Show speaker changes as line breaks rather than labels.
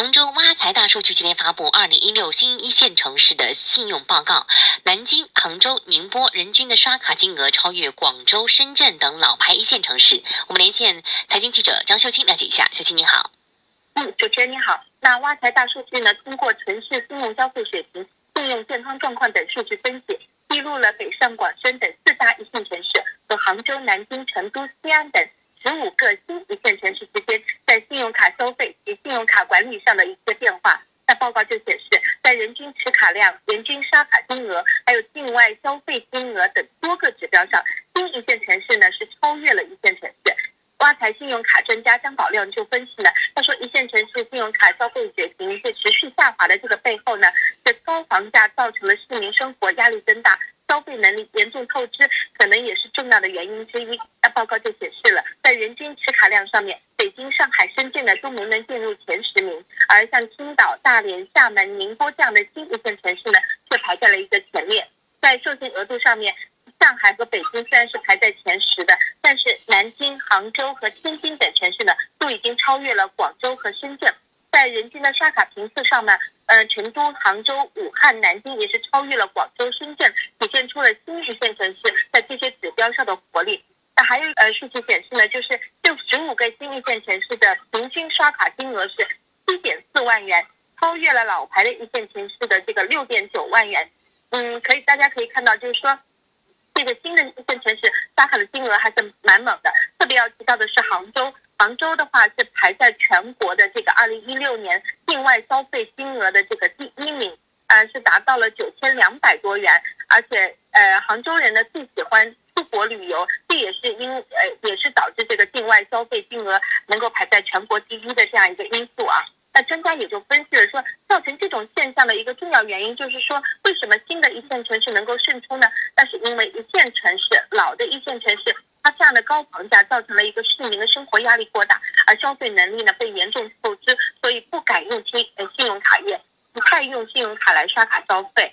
杭州挖财大数据今天发布二零一六新一线城市的信用报告，南京、杭州、宁波人均的刷卡金额超越广州、深圳等老牌一线城市。我们连线财经记者张秀清了解一下，秀清你好。
嗯，主持人你好。那挖财大数据呢，通过城市信用消费水平、信用健康状况等数据分析，记录了北上广深等四大一线城市和杭州、南京、成都、西安等十五个新一线城市之间在信用卡消费。信用卡管理上的一些变化，那报告就显示，在人均持卡量、人均刷卡金额，还有境外消费金额等多个指标上，新一线城市呢是超越了一线城市。挖财信用卡专家张宝亮就分析呢，他说，一线城市信用卡消费水平是持续下滑的这个背后呢，是高房价造成了市民生活压力增大。消费能力严重透支，可能也是重要的原因之一。那报告就显示了，在人均持卡量上面，北京、上海、深圳呢都没能进入前十名，而像青岛、大连、厦门、宁波这样的新一线城市呢，却排在了一个前列。在授信额度上面，上海和北京虽然是排在前十的，但是南京、杭州和天津等城市呢，都已经超越了广州和深圳。在人均的刷卡频次上呢，呃，成都、杭州、武汉、南京也是超越了广州、深圳，体现出了新一线城市在这些指标上的活力。那还有呃，数据显示呢，就是这十五个新一线城市的平均刷卡金额是七点四万元，超越了老牌的一线城市的这个六点九万元。嗯，可以，大家可以看到，就是说这个新的一线城市刷卡的金额还是蛮猛的。特别要提到的是杭州。杭州的话是排在全国的这个二零一六年境外消费金额的这个第一名，呃，是达到了九千两百多元，而且呃，杭州人呢最喜欢出国旅游，这也是因呃也是导致这个境外消费金额能够排在全国第一的这样一个因素啊。那专家也就分析了说，造成这种现象的一个重要原因就是说，为什么新的一线城市能够胜出呢？那是因为一线城市老的一线城市。它这样的高房价造成了一个市民的生活压力过大，而消费能力呢被严重透支，所以不敢用信呃信用卡业，不太用信用卡来刷卡消费。